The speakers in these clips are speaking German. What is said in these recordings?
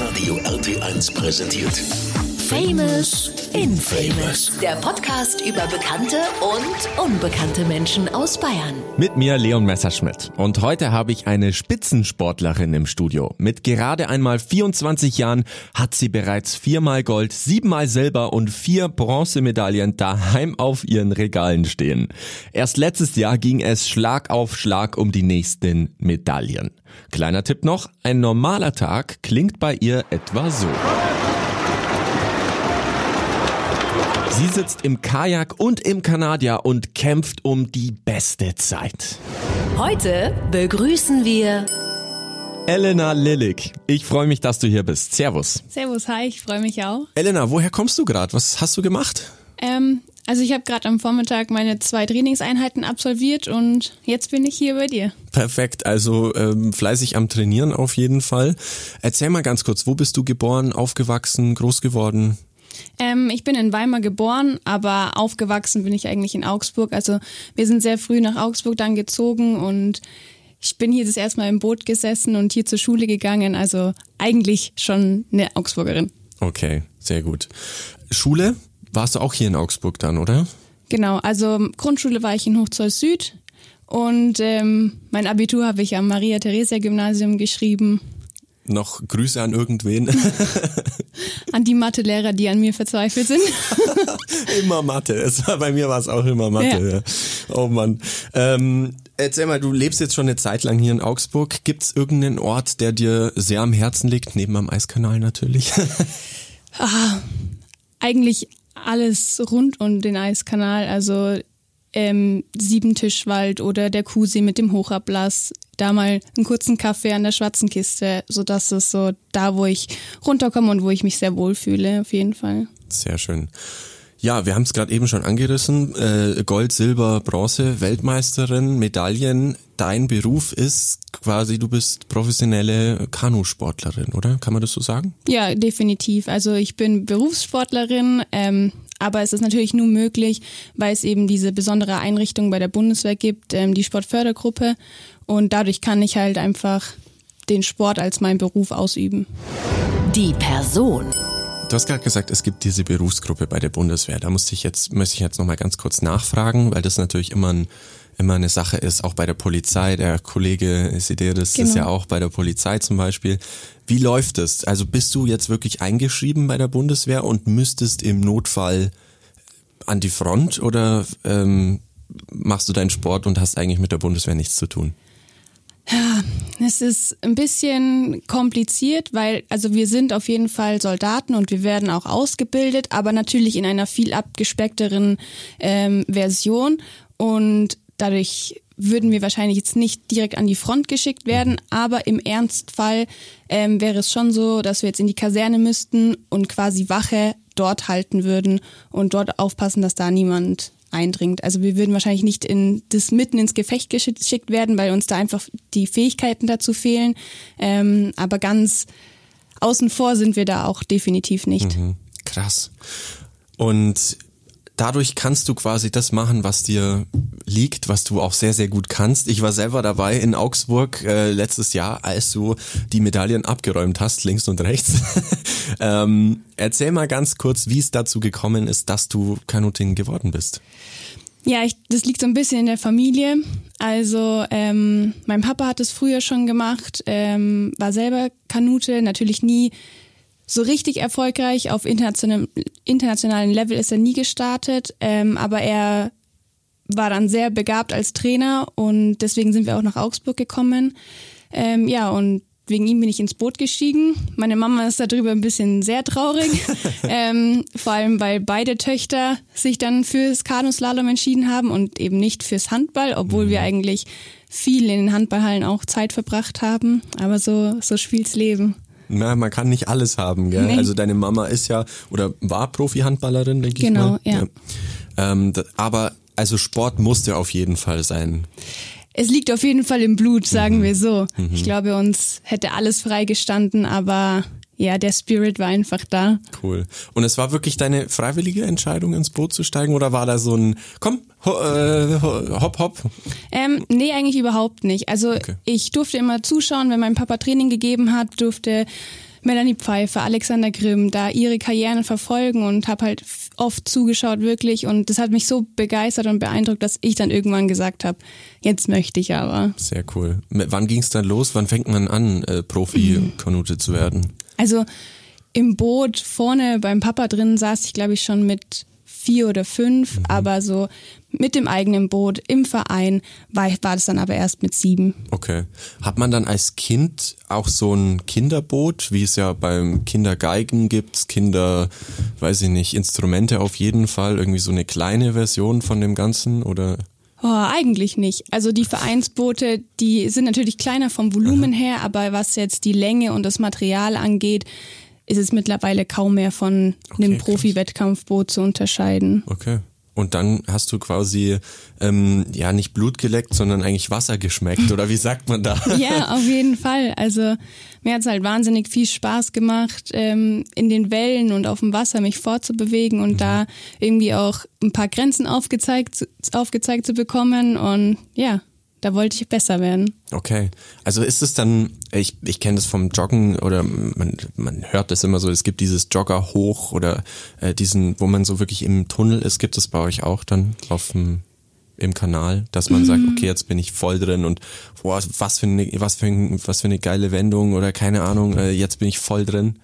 Hitradio RT1 präsentiert. Famous Infamous. Der Podcast über bekannte und unbekannte Menschen aus Bayern. Mit mir Leon Messerschmidt. Und heute habe ich eine Spitzensportlerin im Studio. Mit gerade einmal 24 Jahren hat sie bereits viermal Gold, siebenmal Silber und vier Bronzemedaillen daheim auf ihren Regalen stehen. Erst letztes Jahr ging es Schlag auf Schlag um die nächsten Medaillen. Kleiner Tipp noch, ein normaler Tag klingt bei ihr etwa so. Sie sitzt im Kajak und im Kanadier und kämpft um die beste Zeit. Heute begrüßen wir Elena Lillig. Ich freue mich, dass du hier bist. Servus. Servus, hi, ich freue mich auch. Elena, woher kommst du gerade? Was hast du gemacht? Ähm, also ich habe gerade am Vormittag meine zwei Trainingseinheiten absolviert und jetzt bin ich hier bei dir. Perfekt, also ähm, fleißig am Trainieren auf jeden Fall. Erzähl mal ganz kurz, wo bist du geboren, aufgewachsen, groß geworden? Ähm, ich bin in Weimar geboren, aber aufgewachsen bin ich eigentlich in Augsburg. Also wir sind sehr früh nach Augsburg dann gezogen und ich bin hier das erste Mal im Boot gesessen und hier zur Schule gegangen. Also eigentlich schon eine Augsburgerin. Okay, sehr gut. Schule? Warst du auch hier in Augsburg dann, oder? Genau, also Grundschule war ich in Hochzoll Süd und ähm, mein Abitur habe ich am Maria-Theresia-Gymnasium geschrieben noch Grüße an irgendwen. an die Mathelehrer, die an mir verzweifelt sind. immer Mathe. Es war, bei mir war es auch immer Mathe. Ja. Oh Mann. Ähm, erzähl mal, du lebst jetzt schon eine Zeit lang hier in Augsburg. Gibt es irgendeinen Ort, der dir sehr am Herzen liegt, neben am Eiskanal natürlich? ah, eigentlich alles rund um den Eiskanal. Also ähm, Siebentischwald oder der Kuhsee mit dem Hochablass, da mal einen kurzen Kaffee an der schwarzen Kiste, so das ist so da, wo ich runterkomme und wo ich mich sehr wohl fühle, auf jeden Fall. Sehr schön. Ja, wir haben es gerade eben schon angerissen. Äh, Gold, Silber, Bronze, Weltmeisterin, Medaillen. Dein Beruf ist quasi, du bist professionelle Kanusportlerin, oder? Kann man das so sagen? Ja, definitiv. Also ich bin Berufssportlerin, ähm, aber es ist natürlich nur möglich, weil es eben diese besondere Einrichtung bei der Bundeswehr gibt, ähm, die Sportfördergruppe. Und dadurch kann ich halt einfach den Sport als mein Beruf ausüben. Die Person. Du hast gerade gesagt, es gibt diese Berufsgruppe bei der Bundeswehr. Da muss ich jetzt, möchte ich jetzt nochmal ganz kurz nachfragen, weil das natürlich immer ein immer eine Sache ist, auch bei der Polizei. Der Kollege Sideris genau. ist ja auch bei der Polizei zum Beispiel. Wie läuft es? Also bist du jetzt wirklich eingeschrieben bei der Bundeswehr und müsstest im Notfall an die Front oder ähm, machst du deinen Sport und hast eigentlich mit der Bundeswehr nichts zu tun? Ja, es ist ein bisschen kompliziert, weil also wir sind auf jeden Fall Soldaten und wir werden auch ausgebildet, aber natürlich in einer viel abgespeckteren ähm, Version und dadurch würden wir wahrscheinlich jetzt nicht direkt an die Front geschickt werden, aber im Ernstfall ähm, wäre es schon so, dass wir jetzt in die Kaserne müssten und quasi Wache dort halten würden und dort aufpassen, dass da niemand eindringt. Also wir würden wahrscheinlich nicht in das mitten ins Gefecht geschickt werden, weil uns da einfach die Fähigkeiten dazu fehlen. Ähm, aber ganz außen vor sind wir da auch definitiv nicht. Mhm, krass. Und dadurch kannst du quasi das machen, was dir liegt, was du auch sehr, sehr gut kannst. Ich war selber dabei in Augsburg äh, letztes Jahr, als du die Medaillen abgeräumt hast, links und rechts. ähm, erzähl mal ganz kurz, wie es dazu gekommen ist, dass du Kanutin geworden bist. Ja, ich, das liegt so ein bisschen in der Familie. Also ähm, mein Papa hat es früher schon gemacht, ähm, war selber Kanute, natürlich nie so richtig erfolgreich auf internationalem, internationalen Level ist er nie gestartet, ähm, aber er war dann sehr begabt als Trainer und deswegen sind wir auch nach Augsburg gekommen. Ähm, ja, und wegen ihm bin ich ins Boot gestiegen. Meine Mama ist darüber ein bisschen sehr traurig, ähm, vor allem weil beide Töchter sich dann fürs Kanuslalom entschieden haben und eben nicht fürs Handball, obwohl wir mhm. eigentlich viel in den Handballhallen auch Zeit verbracht haben. Aber so, so spielt's Leben. Na, man kann nicht alles haben, gell? Nee. Also deine Mama ist ja oder war Profi-Handballerin, denke genau, ich mal. Genau, ja. Ähm, aber also Sport musste auf jeden Fall sein. Es liegt auf jeden Fall im Blut, sagen mhm. wir so. Mhm. Ich glaube, uns hätte alles freigestanden, aber ja, der Spirit war einfach da. Cool. Und es war wirklich deine freiwillige Entscheidung, ins Boot zu steigen oder war da so ein, komm, ho, äh, hopp, hopp? Ähm, nee, eigentlich überhaupt nicht. Also okay. ich durfte immer zuschauen, wenn mein Papa Training gegeben hat, durfte Melanie Pfeiffer, Alexander Grimm, da ihre Karrieren verfolgen und habe halt oft zugeschaut wirklich und das hat mich so begeistert und beeindruckt, dass ich dann irgendwann gesagt habe, jetzt möchte ich aber. Sehr cool. Wann ging es dann los? Wann fängt man an, äh, Profi-Kanute zu werden? Also im Boot vorne beim Papa drin saß ich, glaube ich, schon mit vier oder fünf, mhm. aber so mit dem eigenen Boot im Verein war, war das dann aber erst mit sieben. Okay. Hat man dann als Kind auch so ein Kinderboot, wie es ja beim Kindergeigen gibt, Kinder, weiß ich nicht, Instrumente auf jeden Fall, irgendwie so eine kleine Version von dem Ganzen oder? Oh, eigentlich nicht. Also die Vereinsboote, die sind natürlich kleiner vom Volumen her, aber was jetzt die Länge und das Material angeht, ist es mittlerweile kaum mehr von okay, einem Profi-Wettkampfboot zu unterscheiden. Okay. Und dann hast du quasi ähm, ja nicht Blut geleckt, sondern eigentlich Wasser geschmeckt oder wie sagt man da? ja, auf jeden Fall. Also mir hat es halt wahnsinnig viel Spaß gemacht, ähm, in den Wellen und auf dem Wasser mich fortzubewegen und mhm. da irgendwie auch ein paar Grenzen aufgezeigt, aufgezeigt zu bekommen. Und ja, da wollte ich besser werden. Okay. Also ist es dann, ich, ich kenne das vom Joggen oder man, man hört das immer so, es gibt dieses Jogger hoch oder äh, diesen, wo man so wirklich im Tunnel ist, gibt es bei euch auch dann auf dem im Kanal, dass man mhm. sagt, okay, jetzt bin ich voll drin und boah, was für eine, was für, ein, was für eine geile Wendung oder keine Ahnung, äh, jetzt bin ich voll drin.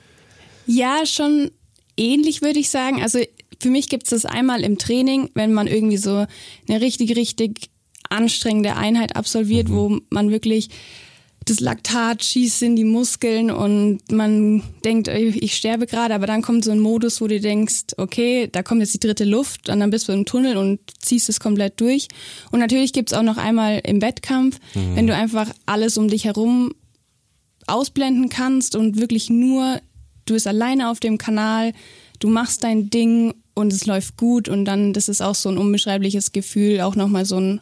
Ja, schon ähnlich würde ich sagen. Also für mich gibt es das einmal im Training, wenn man irgendwie so eine richtig, richtig anstrengende Einheit absolviert, mhm. wo man wirklich das Laktat schießt in die Muskeln und man denkt, ich sterbe gerade, aber dann kommt so ein Modus, wo du denkst, okay, da kommt jetzt die dritte Luft und dann bist du im Tunnel und ziehst es komplett durch. Und natürlich gibt's auch noch einmal im Wettkampf, mhm. wenn du einfach alles um dich herum ausblenden kannst und wirklich nur, du bist alleine auf dem Kanal, du machst dein Ding und es läuft gut und dann, das ist auch so ein unbeschreibliches Gefühl, auch nochmal so ein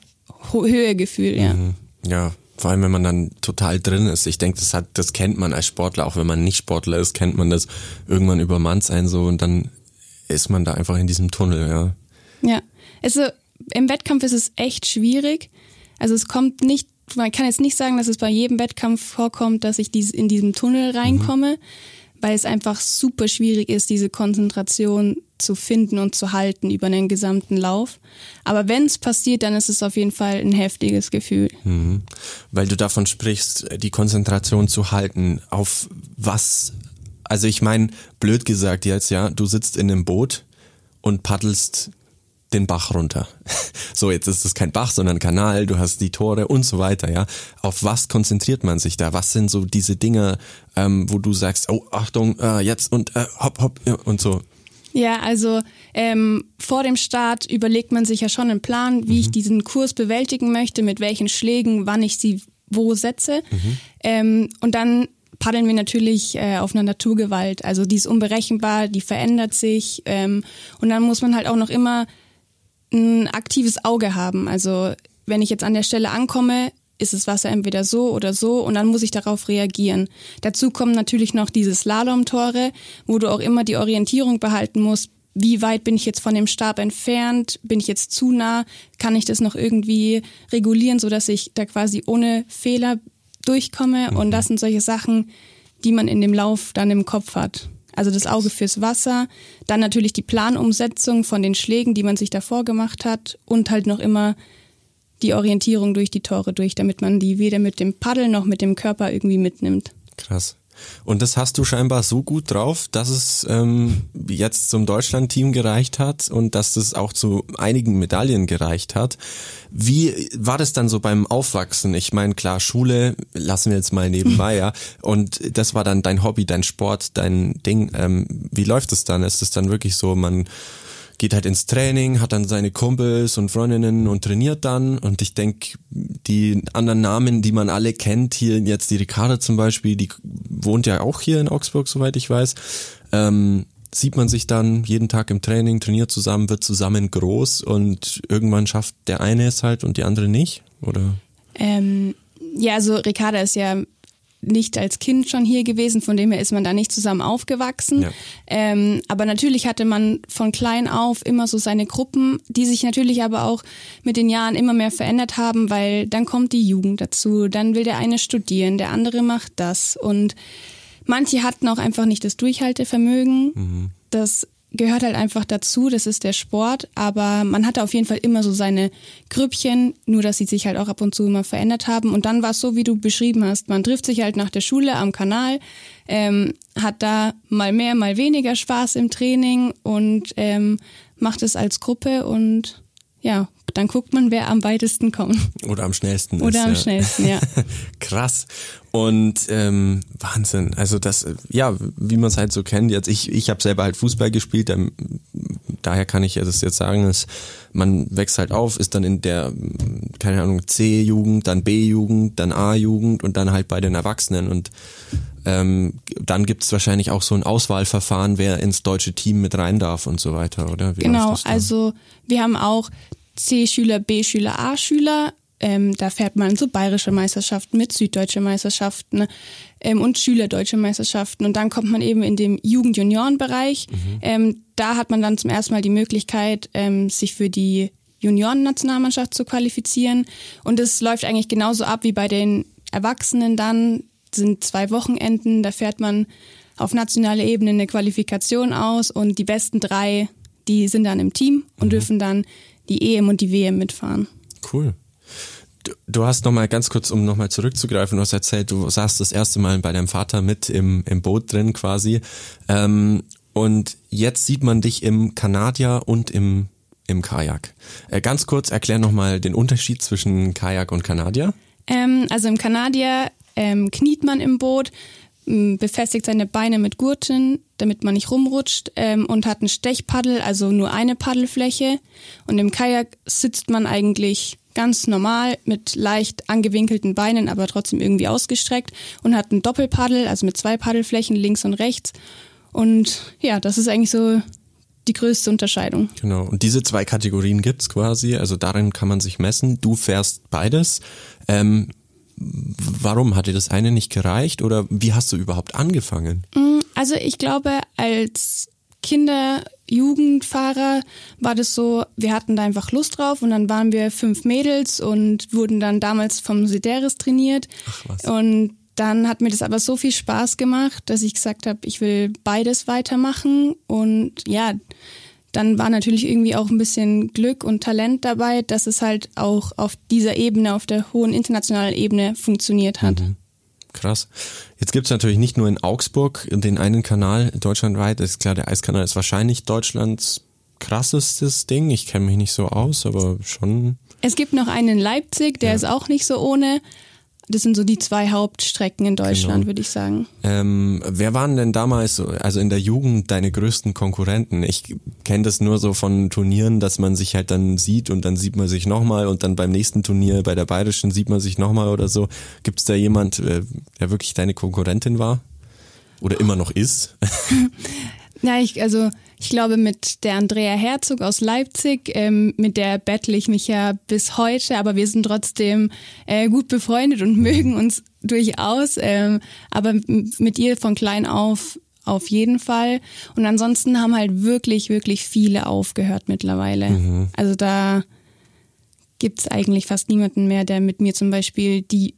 Höhegefühl, ja. Mhm. Ja, vor allem wenn man dann total drin ist. Ich denke, das hat, das kennt man als Sportler, auch wenn man nicht Sportler ist, kennt man das. Irgendwann übermannt sein so und dann ist man da einfach in diesem Tunnel, ja. Ja, also im Wettkampf ist es echt schwierig. Also es kommt nicht, man kann jetzt nicht sagen, dass es bei jedem Wettkampf vorkommt, dass ich in diesem Tunnel reinkomme. Mhm weil es einfach super schwierig ist, diese Konzentration zu finden und zu halten über den gesamten Lauf. Aber wenn es passiert, dann ist es auf jeden Fall ein heftiges Gefühl. Mhm. Weil du davon sprichst, die Konzentration zu halten, auf was? Also ich meine, blöd gesagt jetzt, ja, du sitzt in einem Boot und paddelst den Bach runter. So, jetzt ist es kein Bach, sondern Kanal, du hast die Tore und so weiter, ja. Auf was konzentriert man sich da? Was sind so diese Dinge, ähm, wo du sagst, oh, Achtung, äh, jetzt und äh, hopp, hopp und so? Ja, also ähm, vor dem Start überlegt man sich ja schon einen Plan, wie mhm. ich diesen Kurs bewältigen möchte, mit welchen Schlägen, wann ich sie wo setze. Mhm. Ähm, und dann paddeln wir natürlich äh, auf einer Naturgewalt. Also die ist unberechenbar, die verändert sich. Ähm, und dann muss man halt auch noch immer ein aktives Auge haben. Also wenn ich jetzt an der Stelle ankomme, ist das Wasser entweder so oder so und dann muss ich darauf reagieren. Dazu kommen natürlich noch diese Slalom-Tore, wo du auch immer die Orientierung behalten musst. Wie weit bin ich jetzt von dem Stab entfernt? Bin ich jetzt zu nah? Kann ich das noch irgendwie regulieren, so dass ich da quasi ohne Fehler durchkomme? Und das sind solche Sachen, die man in dem Lauf dann im Kopf hat. Also das Auge fürs Wasser, dann natürlich die Planumsetzung von den Schlägen, die man sich davor gemacht hat und halt noch immer die Orientierung durch die Tore durch, damit man die weder mit dem Paddel noch mit dem Körper irgendwie mitnimmt. Krass. Und das hast du scheinbar so gut drauf, dass es ähm, jetzt zum Deutschlandteam gereicht hat und dass es auch zu einigen Medaillen gereicht hat. Wie war das dann so beim Aufwachsen? Ich meine, klar, Schule lassen wir jetzt mal nebenbei, ja. Und das war dann dein Hobby, dein Sport, dein Ding. Ähm, wie läuft es dann? Ist es dann wirklich so, man geht halt ins Training, hat dann seine Kumpels und Freundinnen und trainiert dann. Und ich denke, die anderen Namen, die man alle kennt, hier jetzt die Ricarda zum Beispiel, die wohnt ja auch hier in Augsburg, soweit ich weiß. Ähm, sieht man sich dann jeden Tag im Training, trainiert zusammen, wird zusammen groß und irgendwann schafft der eine es halt und die andere nicht, oder? Ähm, ja, also Ricarda ist ja nicht als Kind schon hier gewesen, von dem her ist man da nicht zusammen aufgewachsen. Ja. Ähm, aber natürlich hatte man von klein auf immer so seine Gruppen, die sich natürlich aber auch mit den Jahren immer mehr verändert haben, weil dann kommt die Jugend dazu, dann will der eine studieren, der andere macht das und manche hatten auch einfach nicht das Durchhaltevermögen. Mhm. Das gehört halt einfach dazu, das ist der Sport, aber man hatte auf jeden Fall immer so seine Grüppchen, nur dass sie sich halt auch ab und zu immer verändert haben. Und dann war es so, wie du beschrieben hast, man trifft sich halt nach der Schule am Kanal, ähm, hat da mal mehr, mal weniger Spaß im Training und ähm, macht es als Gruppe und ja, dann guckt man, wer am weitesten kommt. Oder am schnellsten. Oder ist, am ja. schnellsten, ja. Krass. Und ähm, Wahnsinn. Also das, ja, wie man es halt so kennt. Jetzt ich, ich habe selber halt Fußball gespielt. Ähm, daher kann ich das jetzt sagen, dass man wächst halt auf, ist dann in der, keine Ahnung, C-Jugend, dann B-Jugend, dann A-Jugend und dann halt bei den Erwachsenen. Und ähm, dann gibt es wahrscheinlich auch so ein Auswahlverfahren, wer ins deutsche Team mit rein darf und so weiter, oder? Wie genau, also wir haben auch C-Schüler, B-Schüler, A-Schüler. Ähm, da fährt man so bayerische Meisterschaften mit, süddeutsche Meisterschaften ähm, und Schülerdeutsche Meisterschaften. Und dann kommt man eben in den Jugend-Junioren-Bereich. Mhm. Ähm, da hat man dann zum ersten Mal die Möglichkeit, ähm, sich für die Junioren-Nationalmannschaft zu qualifizieren. Und es läuft eigentlich genauso ab wie bei den Erwachsenen dann. Sind zwei Wochenenden, da fährt man auf nationaler Ebene eine Qualifikation aus und die besten drei, die sind dann im Team und mhm. dürfen dann die EM und die WM mitfahren. Cool. Du, du hast nochmal ganz kurz, um nochmal zurückzugreifen, du hast erzählt, du saßt das erste Mal bei deinem Vater mit im, im Boot drin quasi. Ähm, und jetzt sieht man dich im Kanadier und im, im Kajak. Äh, ganz kurz erklär nochmal den Unterschied zwischen Kajak und Kanadier. Ähm, also im Kanadier ähm, kniet man im Boot, befestigt seine Beine mit Gurten, damit man nicht rumrutscht ähm, und hat ein Stechpaddel, also nur eine Paddelfläche. Und im Kajak sitzt man eigentlich ganz normal mit leicht angewinkelten Beinen, aber trotzdem irgendwie ausgestreckt und hat ein Doppelpaddel, also mit zwei Paddelflächen links und rechts. Und ja, das ist eigentlich so die größte Unterscheidung. Genau. Und diese zwei Kategorien gibt's quasi, also darin kann man sich messen. Du fährst beides. Ähm, warum hat dir das eine nicht gereicht oder wie hast du überhaupt angefangen? Mm, also ich glaube, als Kinder, Jugendfahrer war das so, wir hatten da einfach Lust drauf und dann waren wir fünf Mädels und wurden dann damals vom Sideris trainiert. Ach was. Und dann hat mir das aber so viel Spaß gemacht, dass ich gesagt habe, ich will beides weitermachen und ja, dann war natürlich irgendwie auch ein bisschen Glück und Talent dabei, dass es halt auch auf dieser Ebene, auf der hohen internationalen Ebene funktioniert hat. Mhm. Krass. Jetzt gibt's natürlich nicht nur in Augsburg den einen Kanal deutschlandweit. ist klar, der Eiskanal ist wahrscheinlich Deutschlands krassestes Ding. Ich kenne mich nicht so aus, aber schon. Es gibt noch einen in Leipzig, der ja. ist auch nicht so ohne. Das sind so die zwei Hauptstrecken in Deutschland, genau. würde ich sagen. Ähm, wer waren denn damals, also in der Jugend, deine größten Konkurrenten? Ich kenne das nur so von Turnieren, dass man sich halt dann sieht und dann sieht man sich nochmal und dann beim nächsten Turnier bei der Bayerischen sieht man sich nochmal oder so. Gibt es da jemand, äh, der wirklich deine Konkurrentin war? Oder immer noch ist? Ja, ich, also ich glaube, mit der Andrea Herzog aus Leipzig, ähm, mit der bettle ich mich ja bis heute, aber wir sind trotzdem äh, gut befreundet und mögen uns durchaus. Ähm, aber mit ihr von klein auf auf jeden Fall. Und ansonsten haben halt wirklich, wirklich viele aufgehört mittlerweile. Mhm. Also da gibt's eigentlich fast niemanden mehr, der mit mir zum Beispiel die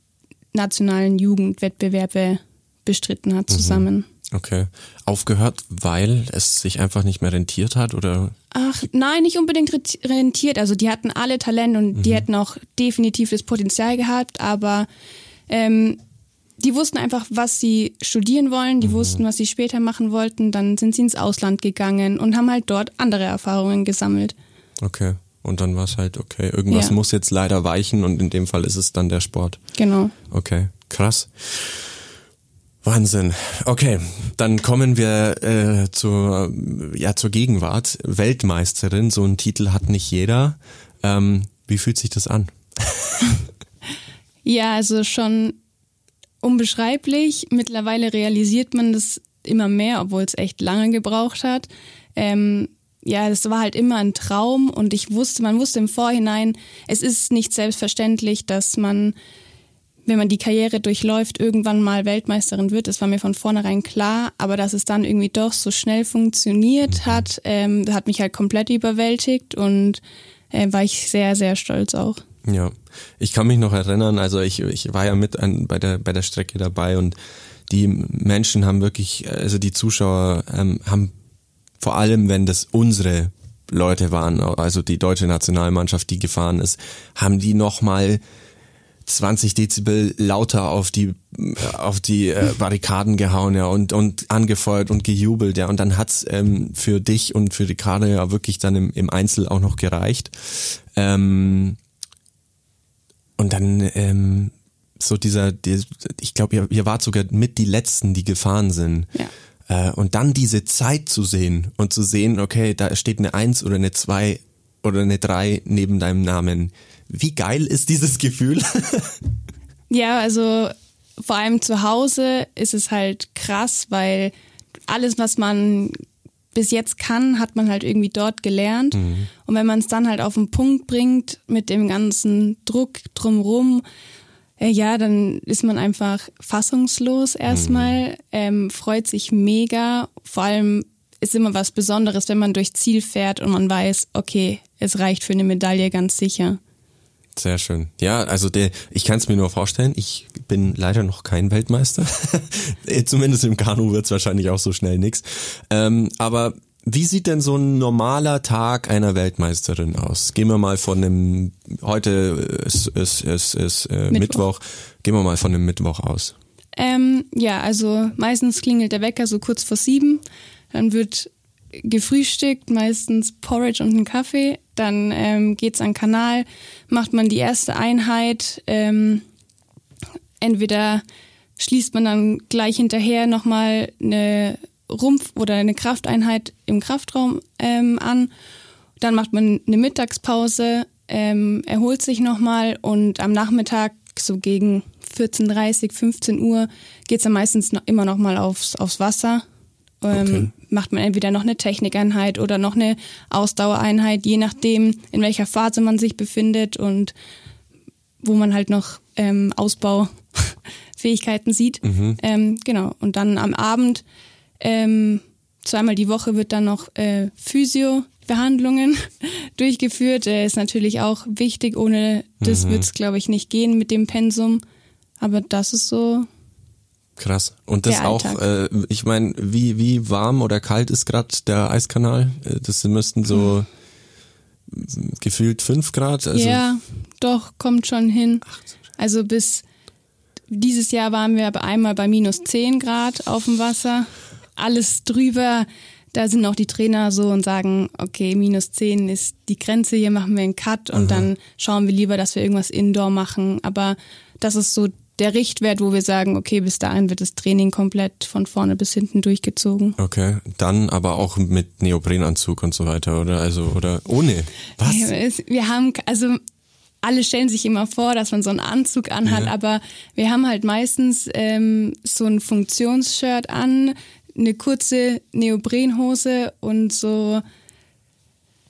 nationalen Jugendwettbewerbe bestritten hat mhm. zusammen. Mhm. Okay. Aufgehört, weil es sich einfach nicht mehr rentiert hat oder? Ach, nein, nicht unbedingt rentiert. Also die hatten alle Talent und mhm. die hätten auch definitiv das Potenzial gehabt, aber ähm, die wussten einfach, was sie studieren wollen, die mhm. wussten, was sie später machen wollten, dann sind sie ins Ausland gegangen und haben halt dort andere Erfahrungen gesammelt. Okay. Und dann war es halt, okay, irgendwas ja. muss jetzt leider weichen und in dem Fall ist es dann der Sport. Genau. Okay, krass. Wahnsinn. Okay, dann kommen wir äh, zur, ja, zur Gegenwart. Weltmeisterin, so einen Titel hat nicht jeder. Ähm, wie fühlt sich das an? ja, also schon unbeschreiblich. Mittlerweile realisiert man das immer mehr, obwohl es echt lange gebraucht hat. Ähm, ja, das war halt immer ein Traum und ich wusste, man wusste im Vorhinein, es ist nicht selbstverständlich, dass man wenn man die Karriere durchläuft, irgendwann mal Weltmeisterin wird. Das war mir von vornherein klar. Aber dass es dann irgendwie doch so schnell funktioniert hat, ähm, hat mich halt komplett überwältigt und äh, war ich sehr, sehr stolz auch. Ja, ich kann mich noch erinnern, also ich, ich war ja mit an, bei, der, bei der Strecke dabei und die Menschen haben wirklich, also die Zuschauer ähm, haben vor allem, wenn das unsere Leute waren, also die deutsche Nationalmannschaft, die gefahren ist, haben die nochmal 20 Dezibel lauter auf die auf die äh, Barrikaden gehauen ja und und angefeuert und gejubelt ja. Und dann hat's ähm, für dich und für die Kader ja wirklich dann im, im Einzel auch noch gereicht. Ähm, und dann ähm, so dieser, die, ich glaube ihr, ihr wart sogar mit die letzten die gefahren sind. Ja. äh, und dann diese Zeit zu sehen und zu sehen okay da steht eine Eins oder eine Zwei oder eine Drei neben deinem Namen wie geil ist dieses Gefühl Ja, also vor allem zu Hause ist es halt krass, weil alles, was man bis jetzt kann, hat man halt irgendwie dort gelernt. Und wenn man es dann halt auf den Punkt bringt mit dem ganzen Druck drumrum, äh, ja, dann ist man einfach fassungslos erstmal, ähm, freut sich mega. Vor allem ist immer was Besonderes, wenn man durch Ziel fährt und man weiß, okay, es reicht für eine Medaille ganz sicher. Sehr schön. Ja, also der, ich kann es mir nur vorstellen, ich bin leider noch kein Weltmeister. Zumindest im Kanu wird's wahrscheinlich auch so schnell nix. Ähm, aber wie sieht denn so ein normaler Tag einer Weltmeisterin aus? Gehen wir mal von dem, heute ist, ist, ist, ist äh, Mittwoch. Mittwoch. gehen wir mal von dem Mittwoch aus. Ähm, ja, also meistens klingelt der Wecker so kurz vor sieben. Dann wird gefrühstückt, meistens Porridge und einen Kaffee. Dann ähm, geht's an den Kanal, macht man die erste Einheit. Ähm, entweder schließt man dann gleich hinterher nochmal eine Rumpf- oder eine Krafteinheit im Kraftraum ähm, an. Dann macht man eine Mittagspause, ähm, erholt sich nochmal und am Nachmittag so gegen 14.30, 15 Uhr geht's dann meistens noch, immer nochmal aufs, aufs Wasser. Ähm, Okay. Macht man entweder noch eine Technikeinheit oder noch eine Ausdauereinheit, je nachdem, in welcher Phase man sich befindet und wo man halt noch ähm, Ausbaufähigkeiten sieht. Ähm, genau. Und dann am Abend ähm, zweimal die Woche wird dann noch äh, Physio-Behandlungen durchgeführt. Äh, ist natürlich auch wichtig. Ohne das wird's, glaube ich, nicht gehen mit dem Pensum. Aber das ist so. Krass. Und das auch, äh, ich meine, wie, wie warm oder kalt ist gerade der Eiskanal? Äh, Das müssten so gefühlt fünf Grad. Also, ja, doch, kommt schon hin. Also bis dieses Jahr waren wir aber einmal bei minus 10 Grad auf dem Wasser. Alles drüber. Da sind auch die Trainer so und sagen, okay, minus 10 ist die Grenze, hier machen wir einen Cut und dann schauen wir lieber, dass wir irgendwas Indoor machen. Aber das ist so der Richtwert, wo wir sagen, okay, bis dahin wird das Training komplett von vorne bis hinten durchgezogen. Okay, dann aber auch mit Neoprenanzug und so weiter, oder? Also, oder ohne. Was? Wir haben, also alle stellen sich immer vor, dass man so einen Anzug anhat, Ja. aber wir haben halt meistens ähm, so ein Funktionsshirt an, eine kurze Neoprenhose und so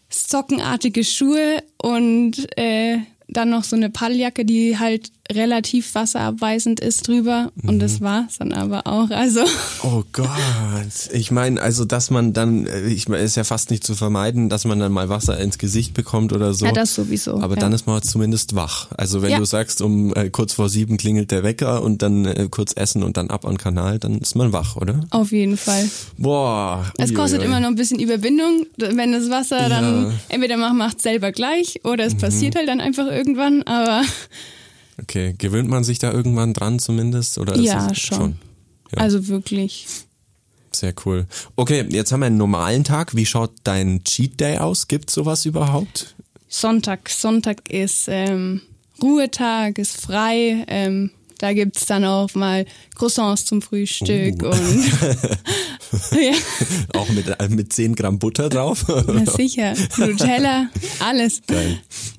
sockenartige Schuhe und äh, dann noch so eine Paddeljacke, die halt relativ wasserabweisend ist drüber. Und das war's dann aber auch. Also Oh Gott. Ich meine, also, dass man dann, äh, ich meine, ist ja fast nicht zu vermeiden, dass man dann mal Wasser ins Gesicht bekommt oder so. Ja, das sowieso, Aber ja. dann ist man zumindest wach. Also, wenn Ja. du sagst, um äh, kurz vor sieben klingelt der Wecker und dann äh, kurz essen und dann ab an den Kanal, dann ist man wach, oder? auf jeden Fall. Boah. Es kostet immer noch ein bisschen Überwindung, wenn das Wasser Ja. Mhm. dann entweder man macht selber gleich oder es passiert halt dann einfach irgendwann, aber Okay, gewöhnt man sich da irgendwann dran zumindest? Oder ist Ja, es schon. Ja. also wirklich. Sehr cool. Okay, jetzt haben wir einen normalen Tag. Wie schaut dein Cheat Day aus? Gibt sowas überhaupt? Sonntag. Sonntag ist ähm, Ruhetag, ist frei. Ähm, da gibt's dann auch mal Croissants zum Frühstück Uh. und ja, Auch mit, äh, mit 10 Gramm Butter drauf? na sicher. Nutella, alles. Geil.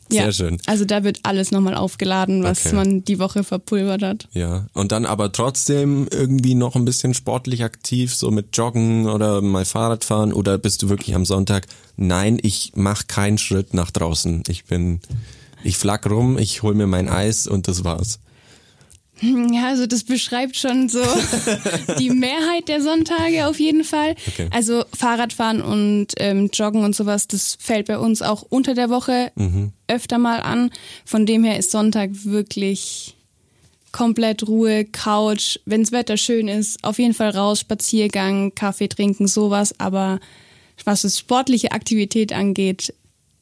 Sehr ja. schön. Also da wird alles nochmal aufgeladen, was Okay. man die Woche verpulvert hat. Ja, und dann aber trotzdem irgendwie noch ein bisschen sportlich aktiv, so mit Joggen oder mal Fahrrad fahren oder bist du wirklich am Sonntag, nein, ich mach keinen Schritt nach draußen. Ich bin, ich flack rum, ich hol mir mein Eis und das war's. Ja, also das beschreibt schon so die Mehrheit der Sonntage auf jeden Fall. Okay. Also Fahrradfahren und ähm, Joggen und sowas, das fällt bei uns auch unter der Woche öfter mal an. Von dem her ist Sonntag wirklich komplett Ruhe, Couch, wenns Wetter schön ist, auf jeden Fall raus, Spaziergang, Kaffee trinken, sowas, aber was es sportliche Aktivität angeht,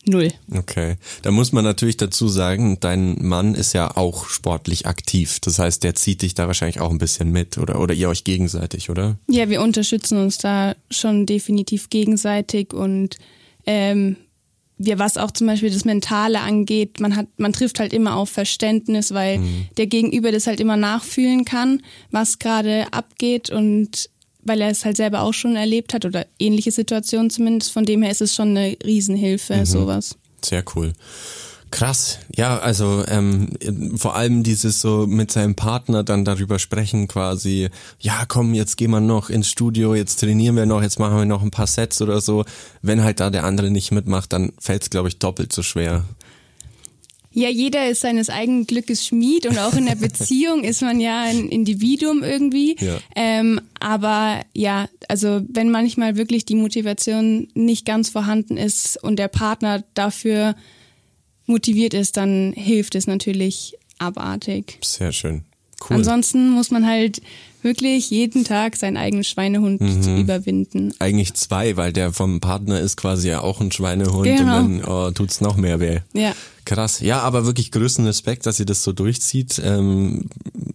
null. Okay. Da muss man natürlich dazu sagen, dein Mann ist ja auch sportlich aktiv. Das heißt, der zieht dich da wahrscheinlich auch ein bisschen mit oder, oder ihr euch gegenseitig, oder? Ja, wir unterstützen uns da schon definitiv gegenseitig und ähm, wir, was auch zum Beispiel das Mentale angeht, man hat, man trifft halt immer auf Verständnis, weil mhm. der Gegenüber das halt immer nachfühlen kann, was gerade abgeht und weil er es halt selber auch schon erlebt hat oder ähnliche Situationen zumindest. Von dem her ist es schon eine Riesenhilfe, mhm. sowas. Sehr cool. Krass, ja, also ähm, vor allem dieses so mit seinem Partner dann darüber sprechen quasi, ja komm, jetzt gehen wir noch ins Studio, jetzt trainieren wir noch, jetzt machen wir noch ein paar Sets oder so. Wenn halt da der andere nicht mitmacht, dann fällt es, glaube ich, doppelt so schwer. Ja, jeder ist seines eigenen Glückes Schmied und auch in der Beziehung ist man ja ein Individuum irgendwie. Ja. Ähm, aber ja, also wenn manchmal wirklich die Motivation nicht ganz vorhanden ist und der Partner dafür motiviert ist, dann hilft es natürlich abartig. Sehr schön. Cool. Ansonsten muss man halt wirklich jeden Tag seinen eigenen Schweinehund mhm. überwinden. Eigentlich zwei, weil der vom Partner ist quasi ja auch ein Schweinehund genau. und dann oh, tut's noch mehr weh. Ja. Krass. Ja, aber wirklich größten Respekt, dass ihr das so durchzieht. Ähm,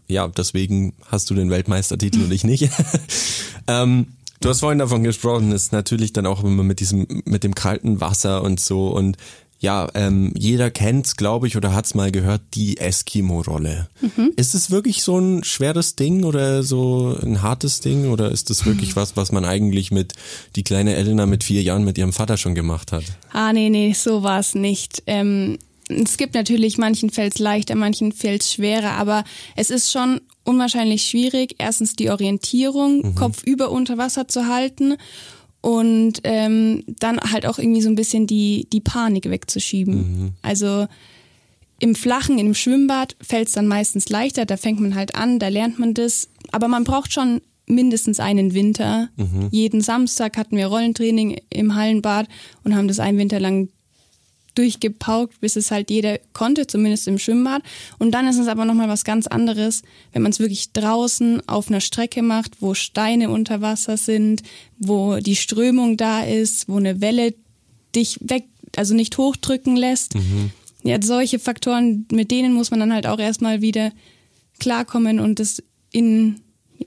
ja, deswegen hast du den Weltmeistertitel und ich nicht. ähm, Du hast vorhin davon gesprochen, ist natürlich dann auch immer mit diesem, mit dem kalten Wasser und so und ja, ähm, jeder kennt's, glaube ich, oder hat's mal gehört, die Eskimo-Rolle. Mhm. Ist es wirklich so ein schweres Ding oder so ein hartes Ding oder ist das wirklich was, was man eigentlich mit die kleine Elena mit vier Jahren mit ihrem Vater schon gemacht hat? Ah, nee, nee, so war's nicht. Ähm, es gibt natürlich manchen fällt's leichter, manchen fällt's schwerer, aber es ist schon unwahrscheinlich schwierig, erstens die Orientierung, mhm. Kopf über unter Wasser zu halten und ähm, dann halt auch irgendwie so ein bisschen die, die Panik wegzuschieben. Mhm. Also im Flachen, im Schwimmbad fällt es dann meistens leichter, da fängt man halt an, da lernt man das. Aber man braucht schon mindestens einen Winter. Mhm. Jeden Samstag hatten wir Rollentraining im Hallenbad und haben das einen Winter lang durchgepaukt, bis es halt jeder konnte, zumindest im Schwimmbad. Und dann ist es aber nochmal was ganz anderes, wenn man es wirklich draußen auf einer Strecke macht, wo Steine unter Wasser sind, wo die Strömung da ist, wo eine Welle dich weg, also nicht hochdrücken lässt. Mhm. Ja, solche Faktoren, mit denen muss man dann halt auch erstmal wieder klarkommen und das in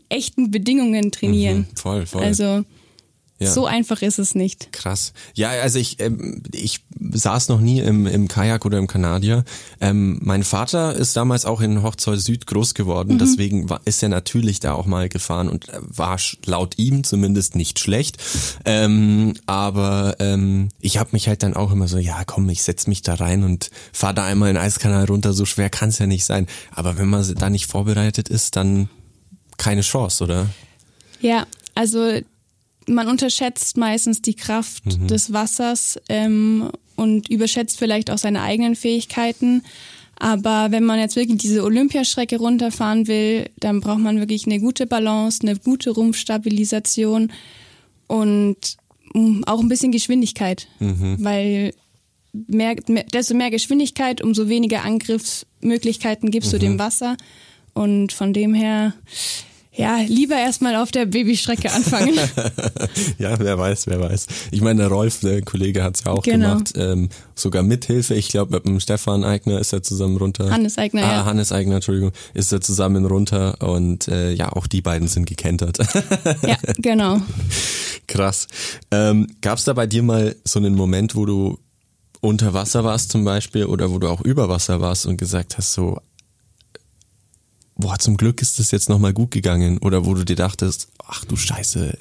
echten Bedingungen trainieren. Mhm, voll, voll. Also ja. So einfach ist es nicht. Krass. Ja, also ich, ähm, ich saß noch nie im, im Kajak oder im Kanadier. Ähm, mein Vater ist damals auch in Hochzoll Süd groß geworden, mhm. deswegen war, ist er natürlich da auch mal gefahren und äh, war laut ihm zumindest nicht schlecht. Ähm, aber ähm, ich habe mich halt dann auch immer so, ja komm, ich setz mich da rein und fahr da einmal in den Eiskanal runter, so schwer kann es ja nicht sein. Aber wenn man da nicht vorbereitet ist, dann keine Chance, oder? Ja, also man unterschätzt meistens die Kraft mhm. des Wassers ähm, und überschätzt vielleicht auch seine eigenen Fähigkeiten. Aber wenn man jetzt wirklich diese Olympiastrecke runterfahren will, dann braucht man wirklich eine gute Balance, eine gute Rumpfstabilisation und mm, auch ein bisschen Geschwindigkeit, mhm. weil mehr, mehr, desto mehr Geschwindigkeit, umso weniger Angriffsmöglichkeiten gibst mhm. du dem Wasser. Und von dem her ja, lieber erstmal auf der Babystrecke anfangen. ja, wer weiß, wer weiß. Ich meine, der Rolf, der Kollege, hat's ja auch genau. gemacht. Ähm, sogar mit Hilfe. Ich glaube, mit dem Stefan Eigner ist er zusammen runter. Hannes Eigner, ah, ja. Hannes Eigner, Entschuldigung, ist er zusammen runter und äh, ja, auch die beiden sind gekentert. ja, genau. Krass. Ähm, Gab es da bei dir mal so einen Moment, wo du unter Wasser warst zum Beispiel oder wo du auch über Wasser warst und gesagt hast, so, boah, zum Glück ist das jetzt nochmal gut gegangen oder wo du dir dachtest, ach du Scheiße,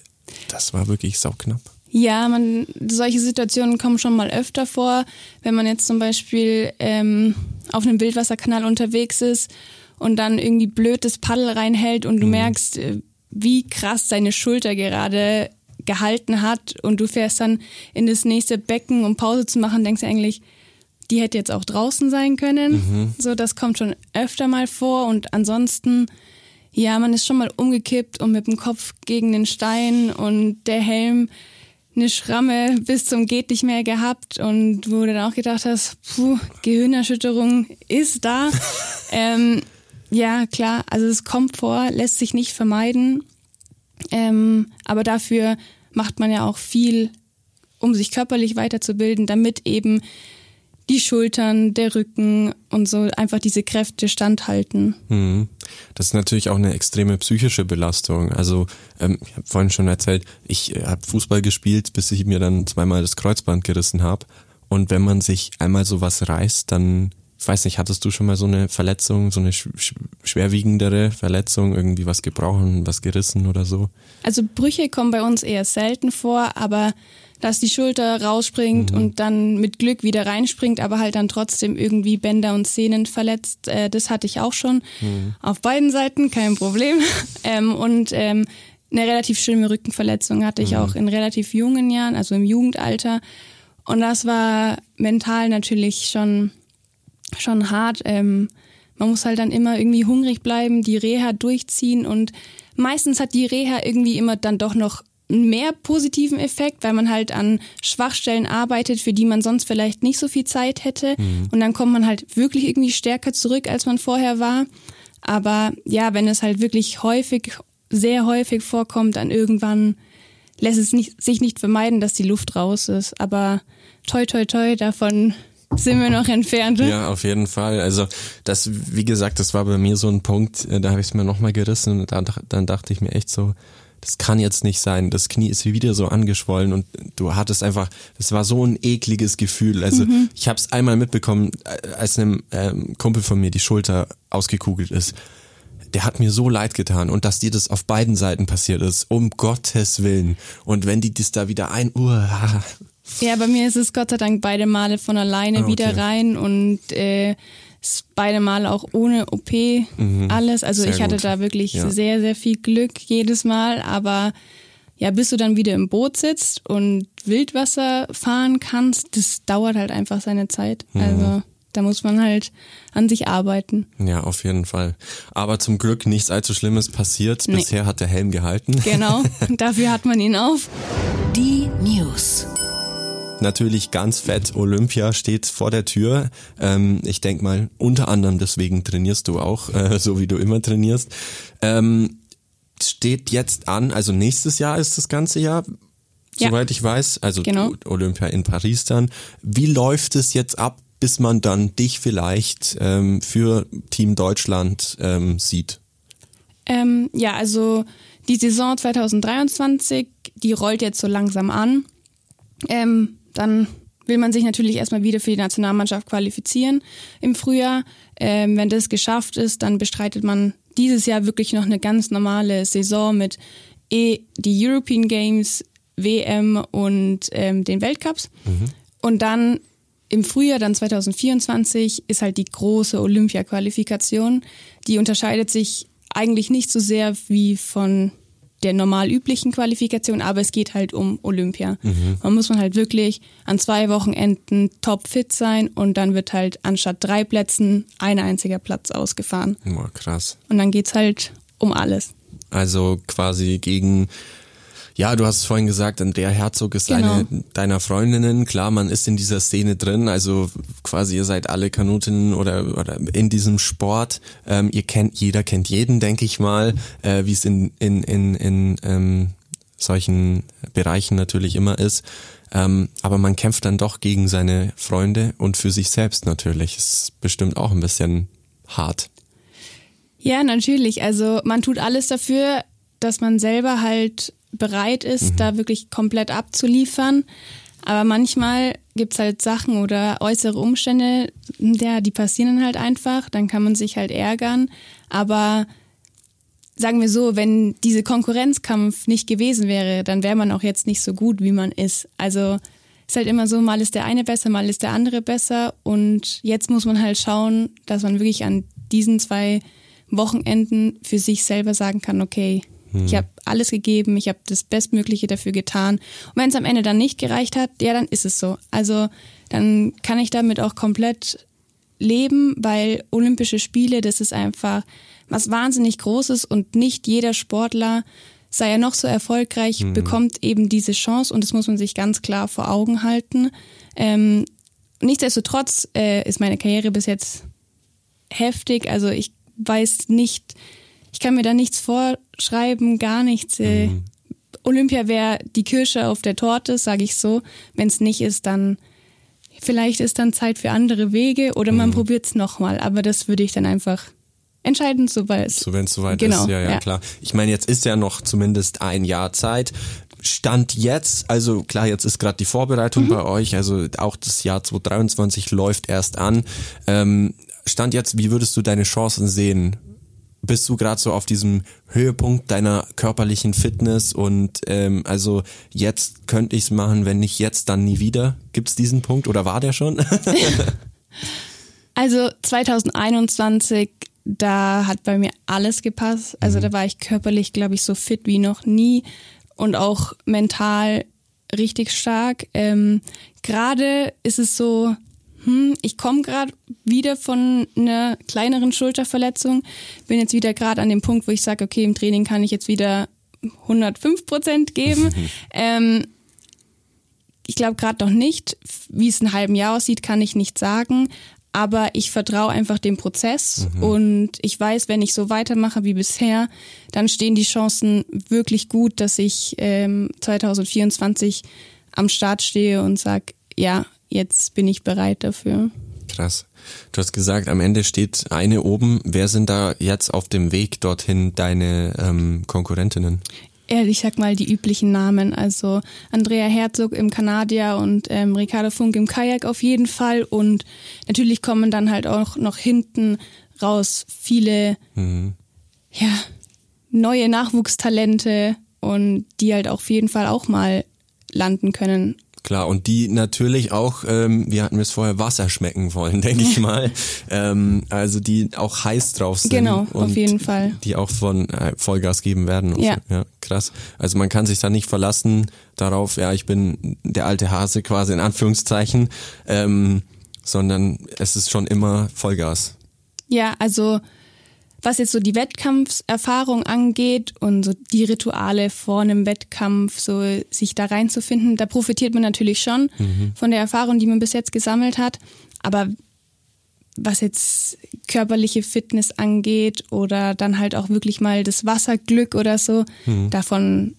das war wirklich sauknapp? Ja, man, solche Situationen kommen schon mal öfter vor, wenn man jetzt zum Beispiel ähm, auf einem Wildwasserkanal unterwegs ist und dann irgendwie blöd das Paddel reinhält und du mhm. merkst, äh, wie krass deine Schulter gerade gehalten hat und du fährst dann in das nächste Becken, um Pause zu machen, denkst du eigentlich, die hätte jetzt auch draußen sein können. Mhm. So, das kommt schon öfter mal vor. Und ansonsten, ja, man ist schon mal umgekippt und mit dem Kopf gegen den Stein und der Helm eine Schramme bis zum geht nicht mehr gehabt und wo du dann auch gedacht hast, puh, Gehirnerschütterung ist da. ähm, Ja, klar. Also es kommt vor, lässt sich nicht vermeiden. Ähm, aber dafür macht man ja auch viel, um sich körperlich weiterzubilden, damit eben die Schultern, der Rücken und so einfach diese Kräfte standhalten. Mhm. Das ist natürlich auch eine extreme psychische Belastung. Also ähm, ich habe vorhin schon erzählt, ich äh, habe Fußball gespielt, bis ich mir dann zweimal das Kreuzband gerissen habe. Und wenn man sich einmal sowas reißt, dann ich weiß nicht, hattest du schon mal so eine Verletzung, so eine sch schwerwiegendere Verletzung, irgendwie was gebrochen, was gerissen oder so? Also Brüche kommen bei uns eher selten vor, aber dass die Schulter rausspringt mhm. und dann mit Glück wieder reinspringt, aber halt dann trotzdem irgendwie Bänder und Sehnen verletzt, äh, das hatte ich auch schon. Mhm. Auf beiden Seiten, kein Problem. ähm, und ähm, eine relativ schlimme Rückenverletzung hatte ich mhm. auch in relativ jungen Jahren, also im Jugendalter. Und das war mental natürlich schon schon hart. Ähm, man muss halt dann immer irgendwie hungrig bleiben, die Reha durchziehen und meistens hat die Reha irgendwie immer dann doch noch mehr positiven Effekt, weil man halt an Schwachstellen arbeitet, für die man sonst vielleicht nicht so viel Zeit hätte. Mhm. Und dann kommt man halt wirklich irgendwie stärker zurück, als man vorher war. Aber ja, wenn es halt wirklich häufig, sehr häufig vorkommt, dann irgendwann lässt es nicht, sich nicht vermeiden, dass die Luft raus ist. Aber toi, toi, toi, davon sind wir noch entfernt. Ja, auf jeden Fall. Also das, wie gesagt, das war bei mir so ein Punkt, äh, da habe ich es mir nochmal gerissen und dann, dann dachte ich mir echt so, das kann jetzt nicht sein. Das Knie ist wieder so angeschwollen und du hattest einfach, das war so ein ekliges Gefühl. Also mhm. ich habe es einmal mitbekommen, äh, als einem ähm, Kumpel von mir die Schulter ausgekugelt ist. Der hat mir so leid getan und dass dir das auf beiden Seiten passiert ist, um Gottes Willen. Und wenn die das da wieder ein, uh, ja, bei mir ist es Gott sei Dank beide Male von alleine ah, okay. wieder rein und äh, beide Male auch ohne OP mhm. alles. Also sehr ich hatte gut. da wirklich ja. sehr, sehr viel Glück jedes Mal, aber ja, bis du dann wieder im Boot sitzt und Wildwasser fahren kannst, das dauert halt einfach seine Zeit. Mhm. Also da muss man halt an sich arbeiten. Ja, auf jeden Fall. Aber zum Glück nichts allzu Schlimmes passiert. Nee. Bisher hat der Helm gehalten. Genau, dafür hat man ihn auf. Die News natürlich ganz fett. Olympia steht vor der Tür. Ähm, ich denk mal, unter anderem deswegen trainierst du auch, äh, so wie du immer trainierst. Ähm, steht jetzt an, also nächstes Jahr ist das ganze Jahr, ja. soweit ich weiß. Also genau. Olympia in Paris dann. Wie läuft es jetzt ab, bis man dann dich vielleicht ähm, für Team Deutschland ähm, sieht? Ähm, ja, also die Saison 2023, die rollt jetzt so langsam an. Ähm, dann will man sich natürlich erstmal wieder für die Nationalmannschaft qualifizieren im Frühjahr. Ähm, wenn das geschafft ist, dann bestreitet man dieses Jahr wirklich noch eine ganz normale Saison mit e die European Games, WM und ähm, den Weltcups. Mhm. Und dann im Frühjahr, dann 2024, ist halt die große Olympia-Qualifikation. Die unterscheidet sich eigentlich nicht so sehr wie von der normal üblichen Qualifikation, aber es geht halt um Olympia. Mhm. Man muss man halt wirklich an zwei Wochenenden topfit sein und dann wird halt anstatt drei Plätzen ein einziger Platz ausgefahren. Boah, krass. Und dann geht's halt um alles. Also quasi gegen ja, du hast es vorhin gesagt, Andrea Herzog ist genau. eine deiner Freundinnen. Klar, man ist in dieser Szene drin, also quasi ihr seid alle Kanutinnen oder, oder in diesem Sport. Ähm, ihr kennt, jeder kennt jeden, denke ich mal, äh, wie es in, in, in, in ähm, solchen Bereichen natürlich immer ist. Ähm, aber man kämpft dann doch gegen seine Freunde und für sich selbst natürlich. Ist bestimmt auch ein bisschen hart. Ja, natürlich. Also man tut alles dafür, dass man selber halt bereit ist, mhm. da wirklich komplett abzuliefern. Aber manchmal gibt's halt Sachen oder äußere Umstände, ja, die passieren dann halt einfach, dann kann man sich halt ärgern. Aber sagen wir so, wenn diese Konkurrenzkampf nicht gewesen wäre, dann wäre man auch jetzt nicht so gut, wie man ist. Also ist halt immer so, mal ist der eine besser, mal ist der andere besser. Und jetzt muss man halt schauen, dass man wirklich an diesen zwei Wochenenden für sich selber sagen kann, okay, hm. Ich habe alles gegeben, ich habe das Bestmögliche dafür getan. Und wenn es am Ende dann nicht gereicht hat, ja, dann ist es so. Also dann kann ich damit auch komplett leben, weil Olympische Spiele, das ist einfach was wahnsinnig Großes und nicht jeder Sportler, sei er noch so erfolgreich, hm. bekommt eben diese Chance und das muss man sich ganz klar vor Augen halten. Ähm, nichtsdestotrotz äh, ist meine Karriere bis jetzt heftig. Also ich weiß nicht, ich kann mir da nichts vorschreiben, gar nichts. Äh, mhm. Olympia wäre die Kirsche auf der Torte, sage ich so. Wenn es nicht ist, dann vielleicht ist dann Zeit für andere Wege oder man mhm. probiert es nochmal. Aber das würde ich dann einfach entscheiden, sobald so wenn es soweit genau, ist. Ja, ja, ja, klar. Ich meine, jetzt ist ja noch zumindest ein Jahr Zeit. Stand jetzt, also klar, jetzt ist gerade die Vorbereitung mhm. bei euch, also auch das Jahr 2023 läuft erst an. Ähm, Stand jetzt, wie würdest du deine Chancen sehen? Bist du gerade so auf diesem Höhepunkt deiner körperlichen Fitness und ähm, also jetzt könnte ich es machen, wenn nicht jetzt, dann nie wieder? Gibt es diesen Punkt oder war der schon? also 2021 da hat bei mir alles gepasst. Also mhm. da war ich körperlich, glaube ich, so fit wie noch nie und auch mental richtig stark. Ähm, gerade ist es so, hm, ich komme gerade wieder von einer kleineren Schulterverletzung, bin jetzt wieder gerade an dem Punkt, wo ich sage, okay, im Training kann ich jetzt wieder 105 Prozent geben. ähm, ich glaube gerade noch nicht, wie es in einem halben Jahr aussieht, kann ich nicht sagen aber ich vertraue einfach dem Prozess mhm. und ich weiß, wenn ich so weitermache wie bisher, dann stehen die Chancen wirklich gut, dass ich ähm, 2024 am Start stehe und sage, ja, jetzt bin ich bereit dafür. Krass. Du hast gesagt, am Ende steht eine oben. Wer sind da jetzt auf dem Weg dorthin deine ähm, Konkurrentinnen? ich sag mal, die üblichen Namen. Also Andrea Herzog im Kanadier und ähm, Ricardo Funk im Kajak auf jeden Fall. Und natürlich kommen dann halt auch noch hinten raus viele mhm. ja, neue Nachwuchstalente und die halt auf jeden Fall auch mal landen können Klar, und die natürlich auch, ähm, wir hatten es vorher, Wasser schmecken wollen, denke ich mal. ähm, also die auch heiß drauf sind. Genau, auf jeden Fall. Die auch von äh, Vollgas geben werden. Ja. So. ja. Krass. Also man kann sich da nicht verlassen darauf, ja, ich bin der alte Hase quasi in Anführungszeichen, ähm, sondern es ist schon immer Vollgas. Ja, also was jetzt so die Wettkampferfahrung angeht und so die Rituale vor einem Wettkampf, so sich da reinzufinden, da profitiert man natürlich schon mhm. von der Erfahrung, die man bis jetzt gesammelt hat. Aber was jetzt körperliche Fitness angeht oder dann halt auch wirklich mal das Wasserglück oder so, mhm. davon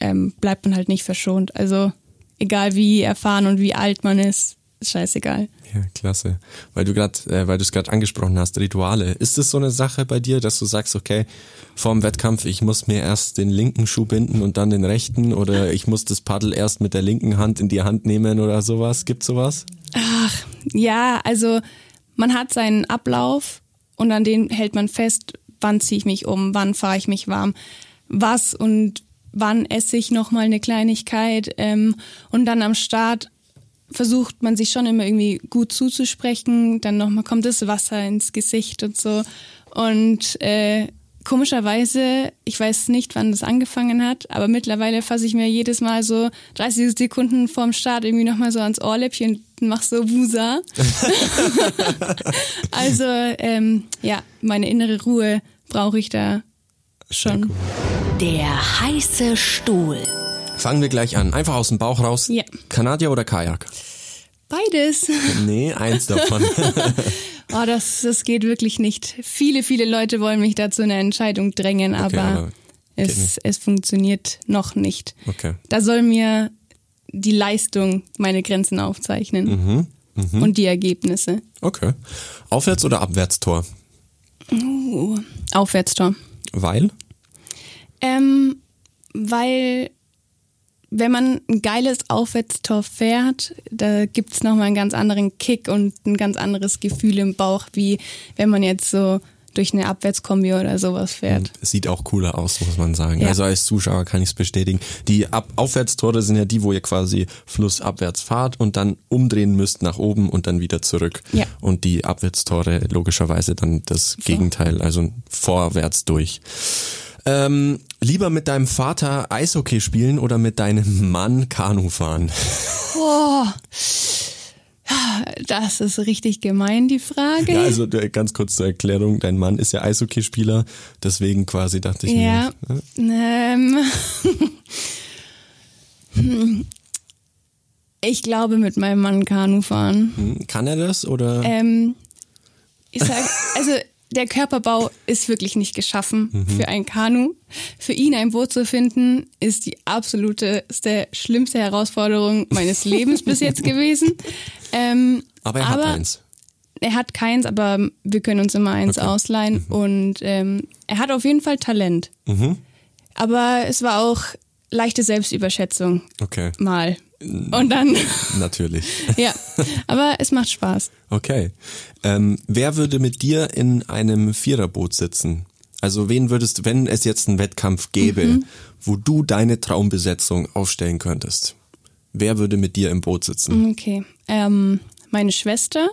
ähm, bleibt man halt nicht verschont. Also egal wie erfahren und wie alt man ist, ist scheißegal. Ja, klasse. Weil du gerade, äh, weil du es gerade angesprochen hast, Rituale. Ist es so eine Sache bei dir, dass du sagst, okay, vorm Wettkampf, ich muss mir erst den linken Schuh binden und dann den rechten oder ich muss das Paddel erst mit der linken Hand in die Hand nehmen oder sowas? Gibt sowas? Ach, ja, also man hat seinen Ablauf und an den hält man fest, wann ziehe ich mich um, wann fahre ich mich warm, was und wann esse ich nochmal eine Kleinigkeit ähm, und dann am Start versucht man sich schon immer irgendwie gut zuzusprechen. Dann nochmal kommt das Wasser ins Gesicht und so. Und äh, komischerweise, ich weiß nicht, wann das angefangen hat, aber mittlerweile fasse ich mir jedes Mal so 30 Sekunden vorm Start irgendwie nochmal so ans Ohrläppchen und mach so Wusa. also ähm, ja, meine innere Ruhe brauche ich da schon. Der heiße Stuhl. Fangen wir gleich an. Einfach aus dem Bauch raus. Ja. Kanadier oder Kajak? Beides. Nee, eins davon. oh, das, das geht wirklich nicht. Viele, viele Leute wollen mich dazu eine Entscheidung drängen, okay, aber, aber es, es funktioniert noch nicht. Okay. Da soll mir die Leistung meine Grenzen aufzeichnen. Mhm, mh. Und die Ergebnisse. Okay. Aufwärts- oder Abwärtstor? Uh, Aufwärtstor. Weil? Ähm, weil wenn man ein geiles Aufwärtstor fährt, da gibt's nochmal einen ganz anderen Kick und ein ganz anderes Gefühl im Bauch, wie wenn man jetzt so durch eine Abwärtskombi oder sowas fährt. Es sieht auch cooler aus, muss man sagen. Ja. Also als Zuschauer kann ich es bestätigen. Die Ab Aufwärtstore sind ja die, wo ihr quasi flussabwärts fahrt und dann umdrehen müsst nach oben und dann wieder zurück. Ja. Und die Abwärtstore logischerweise dann das so. Gegenteil, also vorwärts durch. Ähm, lieber mit deinem Vater Eishockey spielen oder mit deinem Mann Kanu fahren? Boah. Das ist richtig gemein, die Frage. Ja, also ganz kurz zur Erklärung, dein Mann ist ja Eishockeyspieler, deswegen quasi dachte ich ja, mir. Ähm, ich glaube mit meinem Mann Kanu fahren. Hm, kann er das oder? Ähm, ich sag, also der Körperbau ist wirklich nicht geschaffen mhm. für ein Kanu. Für ihn ein Boot zu finden, ist die absolute, schlimmste Herausforderung meines Lebens bis jetzt gewesen. Ähm, aber er aber hat eins. Er hat keins, aber wir können uns immer eins okay. ausleihen. Mhm. Und ähm, er hat auf jeden Fall Talent. Mhm. Aber es war auch leichte Selbstüberschätzung. Okay. Mal. Und dann. Natürlich. ja, aber es macht Spaß. Okay. Ähm, wer würde mit dir in einem Viererboot sitzen? Also wen würdest, du, wenn es jetzt einen Wettkampf gäbe, mhm. wo du deine Traumbesetzung aufstellen könntest? Wer würde mit dir im Boot sitzen? Okay. Ähm, meine Schwester,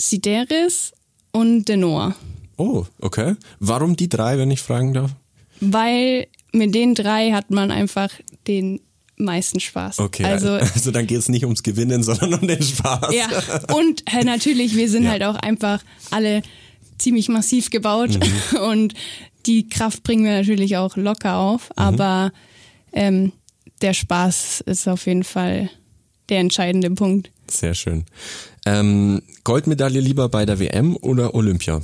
Sideris und Denoa. Oh, okay. Warum die drei, wenn ich fragen darf? Weil mit den drei hat man einfach den meisten Spaß. Okay, also, also dann geht es nicht ums Gewinnen, sondern um den Spaß. Ja, und äh, natürlich, wir sind ja. halt auch einfach alle ziemlich massiv gebaut mhm. und die Kraft bringen wir natürlich auch locker auf, mhm. aber ähm, der Spaß ist auf jeden Fall der entscheidende Punkt. Sehr schön. Ähm, Goldmedaille lieber bei der WM oder Olympia?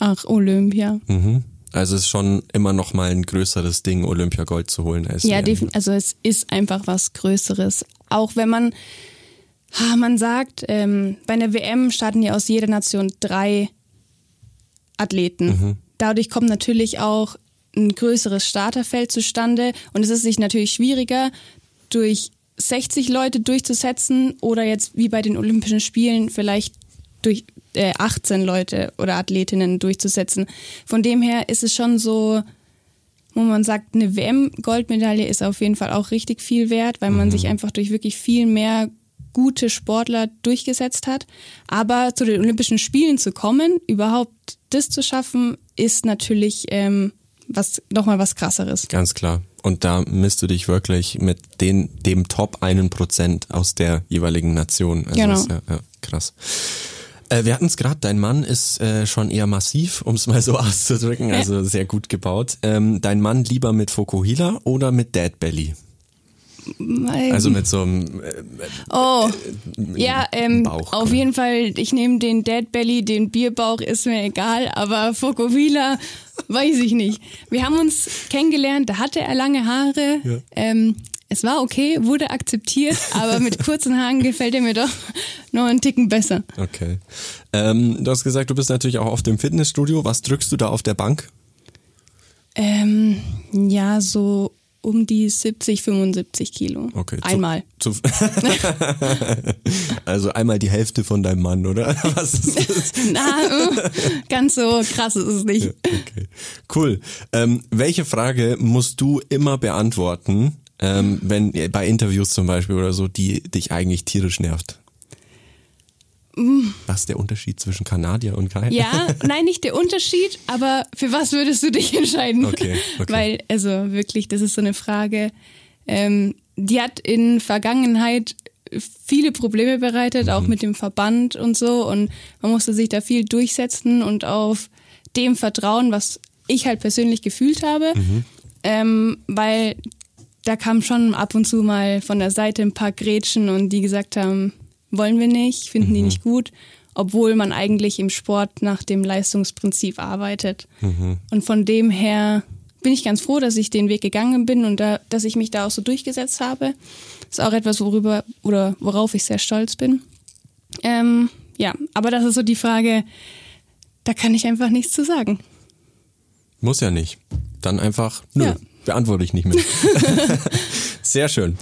Ach, Olympia. Mhm. Also es ist schon immer noch mal ein größeres Ding, Olympiagold zu holen als Ja, also es ist einfach was Größeres. Auch wenn man, man sagt, ähm, bei einer WM starten ja aus jeder Nation drei Athleten. Mhm. Dadurch kommt natürlich auch ein größeres Starterfeld zustande und es ist sich natürlich schwieriger, durch 60 Leute durchzusetzen oder jetzt wie bei den Olympischen Spielen vielleicht durch äh, 18 Leute oder Athletinnen durchzusetzen. Von dem her ist es schon so, wo man sagt, eine WM-Goldmedaille ist auf jeden Fall auch richtig viel wert, weil man mhm. sich einfach durch wirklich viel mehr gute Sportler durchgesetzt hat. Aber zu den Olympischen Spielen zu kommen, überhaupt das zu schaffen, ist natürlich ähm, was nochmal was krasseres. Ganz klar. Und da misst du dich wirklich mit den, dem Top einen Prozent aus der jeweiligen Nation. Also genau. Ja, ja, krass. Äh, wir hatten es gerade, dein Mann ist äh, schon eher massiv, um es mal so auszudrücken, also sehr gut gebaut. Ähm, dein Mann lieber mit Fokuhila oder mit Dad Belly? Also mit so einem äh, Oh, äh, ja, ähm, Bauch. Auf jeden Fall, ich nehme den Dad Belly, den Bierbauch ist mir egal, aber Fokovila weiß ich nicht. Wir haben uns kennengelernt, da hatte er lange Haare. Ja. Ähm, es war okay, wurde akzeptiert, aber mit kurzen Haaren gefällt er mir doch noch einen Ticken besser. Okay. Ähm, du hast gesagt, du bist natürlich auch auf dem Fitnessstudio. Was drückst du da auf der Bank? Ähm, ja, so um die 70, 75 Kilo. Okay. Einmal. Zu, zu also einmal die Hälfte von deinem Mann, oder? Was ist das? Na, ganz so krass ist es nicht. Okay. Cool. Ähm, welche Frage musst du immer beantworten, ähm, wenn bei Interviews zum Beispiel oder so, die dich eigentlich tierisch nervt? Was ist der Unterschied zwischen Kanadier und Kai? Ja, nein, nicht der Unterschied, aber für was würdest du dich entscheiden? Okay, okay. Weil, also wirklich, das ist so eine Frage, ähm, die hat in Vergangenheit viele Probleme bereitet, mhm. auch mit dem Verband und so. Und man musste sich da viel durchsetzen und auf dem vertrauen, was ich halt persönlich gefühlt habe. Mhm. Ähm, weil da kam schon ab und zu mal von der Seite ein paar Grätschen und die gesagt haben, wollen wir nicht, finden mhm. die nicht gut, obwohl man eigentlich im Sport nach dem Leistungsprinzip arbeitet. Mhm. Und von dem her bin ich ganz froh, dass ich den Weg gegangen bin und da, dass ich mich da auch so durchgesetzt habe. Ist auch etwas, worüber oder worauf ich sehr stolz bin. Ähm, ja, aber das ist so die Frage, da kann ich einfach nichts zu sagen. Muss ja nicht. Dann einfach, nö, ja. Beantworte ich nicht mehr. Sehr schön.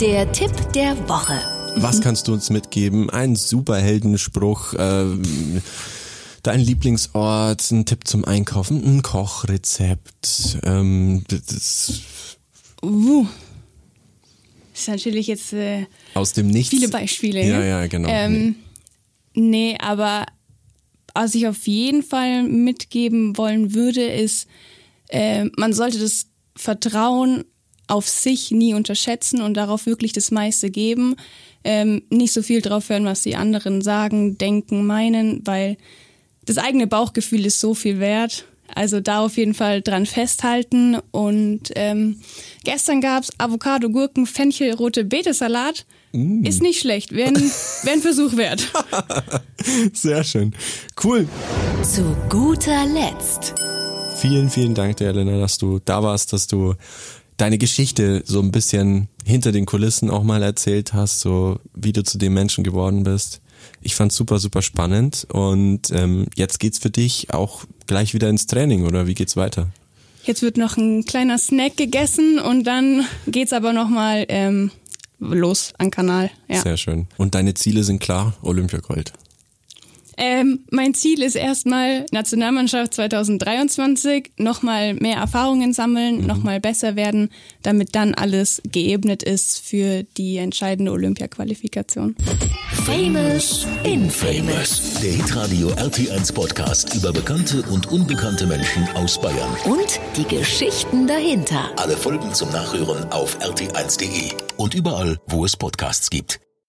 Der Tipp der Woche. Was kannst du uns mitgeben? Ein Superheldenspruch, äh, dein Lieblingsort, ein Tipp zum Einkaufen, ein Kochrezept. Ähm, das uh. Das ist natürlich jetzt äh, aus dem Nichts. Viele Beispiele. Ja, ja, genau. Ähm, nee, aber was ich auf jeden Fall mitgeben wollen würde, ist, äh, man sollte das Vertrauen auf sich nie unterschätzen und darauf wirklich das meiste geben. Ähm, nicht so viel drauf hören, was die anderen sagen, denken, meinen, weil das eigene Bauchgefühl ist so viel wert. Also da auf jeden Fall dran festhalten. Und ähm, gestern gab's Avocado, Gurken, Fenchel, rote Betesalat. Mm. Ist nicht schlecht, wäre ein, wär ein Versuch wert. Sehr schön. Cool. Zu guter Letzt. Vielen, vielen Dank dir, Elena, dass du da warst, dass du deine Geschichte so ein bisschen hinter den Kulissen auch mal erzählt hast, so wie du zu dem Menschen geworden bist. Ich fand's super, super spannend und ähm, jetzt geht's für dich auch gleich wieder ins Training oder wie geht's weiter? Jetzt wird noch ein kleiner Snack gegessen und dann geht's aber nochmal ähm, los an Kanal. Ja. Sehr schön. Und deine Ziele sind klar, Olympiagold. Ähm, mein Ziel ist erstmal Nationalmannschaft 2023, nochmal mehr Erfahrungen sammeln, mhm. nochmal besser werden, damit dann alles geebnet ist für die entscheidende Olympiaqualifikation. Famous Infamous. Der Hitradio RT1 Podcast über bekannte und unbekannte Menschen aus Bayern. Und die Geschichten dahinter. Alle Folgen zum Nachhören auf rt1.de und überall, wo es Podcasts gibt.